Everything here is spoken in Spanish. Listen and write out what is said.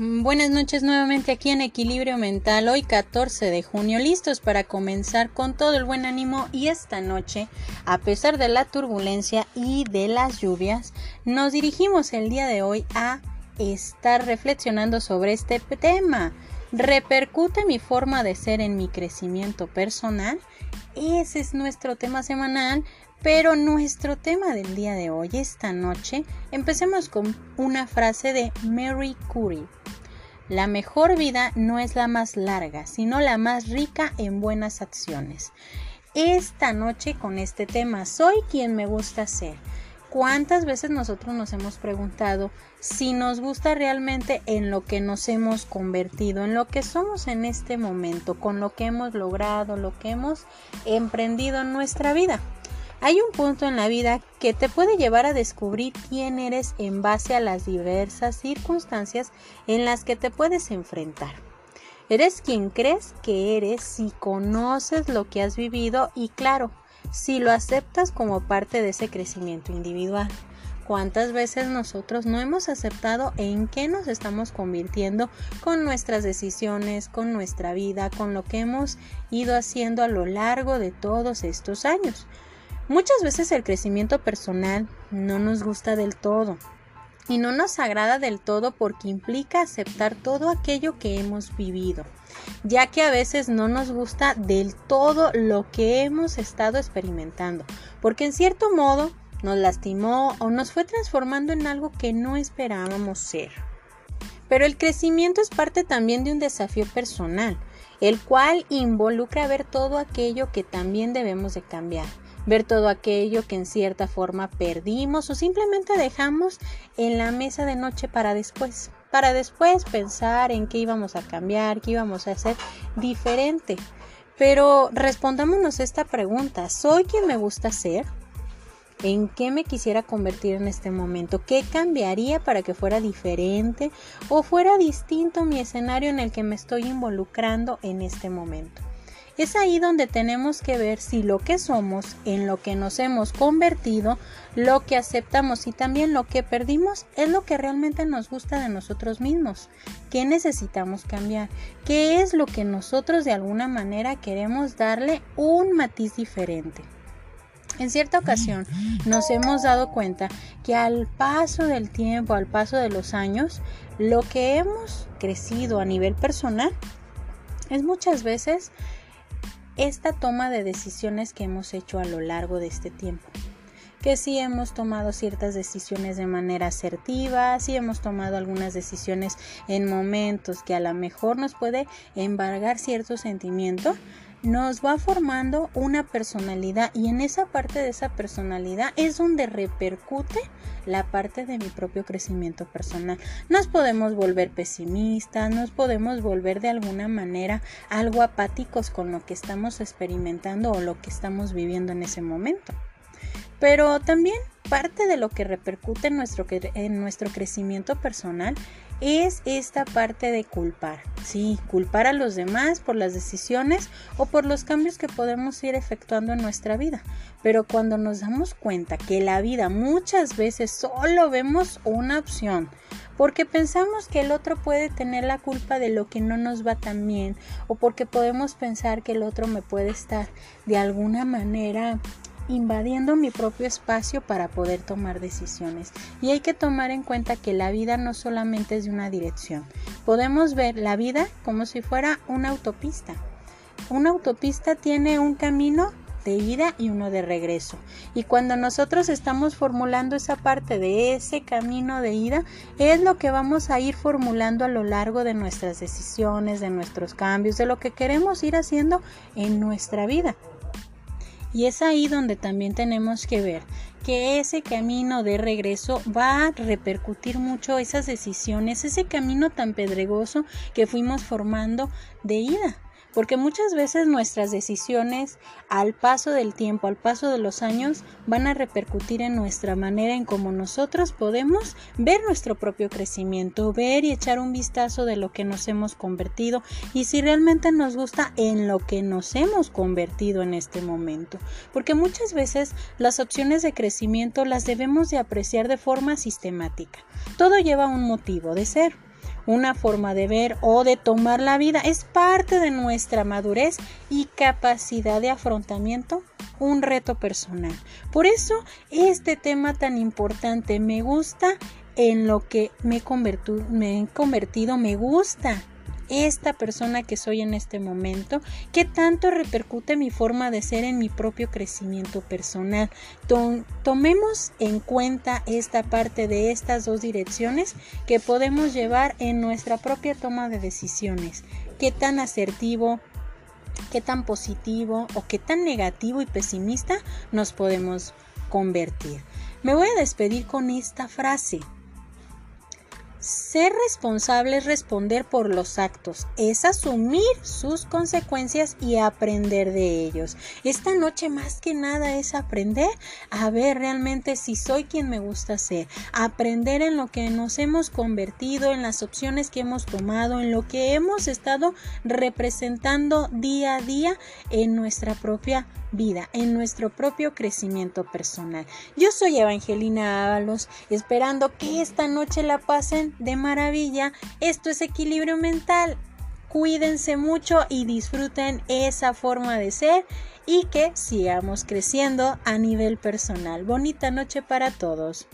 Buenas noches nuevamente aquí en Equilibrio Mental, hoy 14 de junio, listos para comenzar con todo el buen ánimo y esta noche, a pesar de la turbulencia y de las lluvias, nos dirigimos el día de hoy a estar reflexionando sobre este tema. ¿Repercute mi forma de ser en mi crecimiento personal? Ese es nuestro tema semanal, pero nuestro tema del día de hoy, esta noche, empecemos con una frase de Mary Curie. La mejor vida no es la más larga, sino la más rica en buenas acciones. Esta noche con este tema, soy quien me gusta ser. ¿Cuántas veces nosotros nos hemos preguntado si nos gusta realmente en lo que nos hemos convertido, en lo que somos en este momento, con lo que hemos logrado, lo que hemos emprendido en nuestra vida? Hay un punto en la vida que te puede llevar a descubrir quién eres en base a las diversas circunstancias en las que te puedes enfrentar. Eres quien crees que eres si conoces lo que has vivido y claro, si lo aceptas como parte de ese crecimiento individual. ¿Cuántas veces nosotros no hemos aceptado en qué nos estamos convirtiendo con nuestras decisiones, con nuestra vida, con lo que hemos ido haciendo a lo largo de todos estos años? Muchas veces el crecimiento personal no nos gusta del todo y no nos agrada del todo porque implica aceptar todo aquello que hemos vivido, ya que a veces no nos gusta del todo lo que hemos estado experimentando, porque en cierto modo nos lastimó o nos fue transformando en algo que no esperábamos ser. Pero el crecimiento es parte también de un desafío personal, el cual involucra ver todo aquello que también debemos de cambiar ver todo aquello que en cierta forma perdimos o simplemente dejamos en la mesa de noche para después, para después pensar en qué íbamos a cambiar, qué íbamos a hacer diferente. Pero respondámonos esta pregunta, ¿soy quien me gusta ser? ¿En qué me quisiera convertir en este momento? ¿Qué cambiaría para que fuera diferente o fuera distinto mi escenario en el que me estoy involucrando en este momento? Es ahí donde tenemos que ver si lo que somos, en lo que nos hemos convertido, lo que aceptamos y también lo que perdimos es lo que realmente nos gusta de nosotros mismos. ¿Qué necesitamos cambiar? ¿Qué es lo que nosotros de alguna manera queremos darle un matiz diferente? En cierta ocasión nos hemos dado cuenta que al paso del tiempo, al paso de los años, lo que hemos crecido a nivel personal es muchas veces esta toma de decisiones que hemos hecho a lo largo de este tiempo. Que si hemos tomado ciertas decisiones de manera asertiva, si hemos tomado algunas decisiones en momentos que a lo mejor nos puede embargar cierto sentimiento, nos va formando una personalidad y en esa parte de esa personalidad es donde repercute la parte de mi propio crecimiento personal. Nos podemos volver pesimistas, nos podemos volver de alguna manera algo apáticos con lo que estamos experimentando o lo que estamos viviendo en ese momento. Pero también parte de lo que repercute en nuestro, en nuestro crecimiento personal es esta parte de culpar. Sí, culpar a los demás por las decisiones o por los cambios que podemos ir efectuando en nuestra vida. Pero cuando nos damos cuenta que la vida muchas veces solo vemos una opción, porque pensamos que el otro puede tener la culpa de lo que no nos va tan bien o porque podemos pensar que el otro me puede estar de alguna manera invadiendo mi propio espacio para poder tomar decisiones. Y hay que tomar en cuenta que la vida no solamente es de una dirección. Podemos ver la vida como si fuera una autopista. Una autopista tiene un camino de ida y uno de regreso. Y cuando nosotros estamos formulando esa parte de ese camino de ida, es lo que vamos a ir formulando a lo largo de nuestras decisiones, de nuestros cambios, de lo que queremos ir haciendo en nuestra vida. Y es ahí donde también tenemos que ver que ese camino de regreso va a repercutir mucho esas decisiones, ese camino tan pedregoso que fuimos formando de ida porque muchas veces nuestras decisiones al paso del tiempo, al paso de los años, van a repercutir en nuestra manera en cómo nosotros podemos ver nuestro propio crecimiento, ver y echar un vistazo de lo que nos hemos convertido y si realmente nos gusta en lo que nos hemos convertido en este momento, porque muchas veces las opciones de crecimiento las debemos de apreciar de forma sistemática. Todo lleva un motivo de ser. Una forma de ver o de tomar la vida. Es parte de nuestra madurez y capacidad de afrontamiento un reto personal. Por eso este tema tan importante me gusta en lo que me he, convertido, me gusta esta persona que soy en este momento, qué tanto repercute mi forma de ser en mi propio crecimiento personal. tomemos en cuenta esta parte de estas dos direcciones que podemos llevar en nuestra propia toma de decisiones. Qué tan asertivo, qué tan positivo o qué tan negativo y pesimista nos podemos convertir. Me voy a despedir con esta frase. Ser responsable es responder por los actos, es asumir sus consecuencias y aprender de ellos. Esta noche más que nada es aprender a ver realmente si soy quien me gusta ser, aprender en lo que nos hemos convertido, en las opciones que hemos tomado, en lo que hemos estado representando día a día en nuestra propia vida, en nuestro propio crecimiento personal. Yo soy Evangelina Ábalos, esperando que esta noche la pasen de maravilla. Esto es equilibrio mental. Cuídense mucho y disfruten esa forma de ser y que sigamos creciendo a nivel personal. Bonita noche para todos.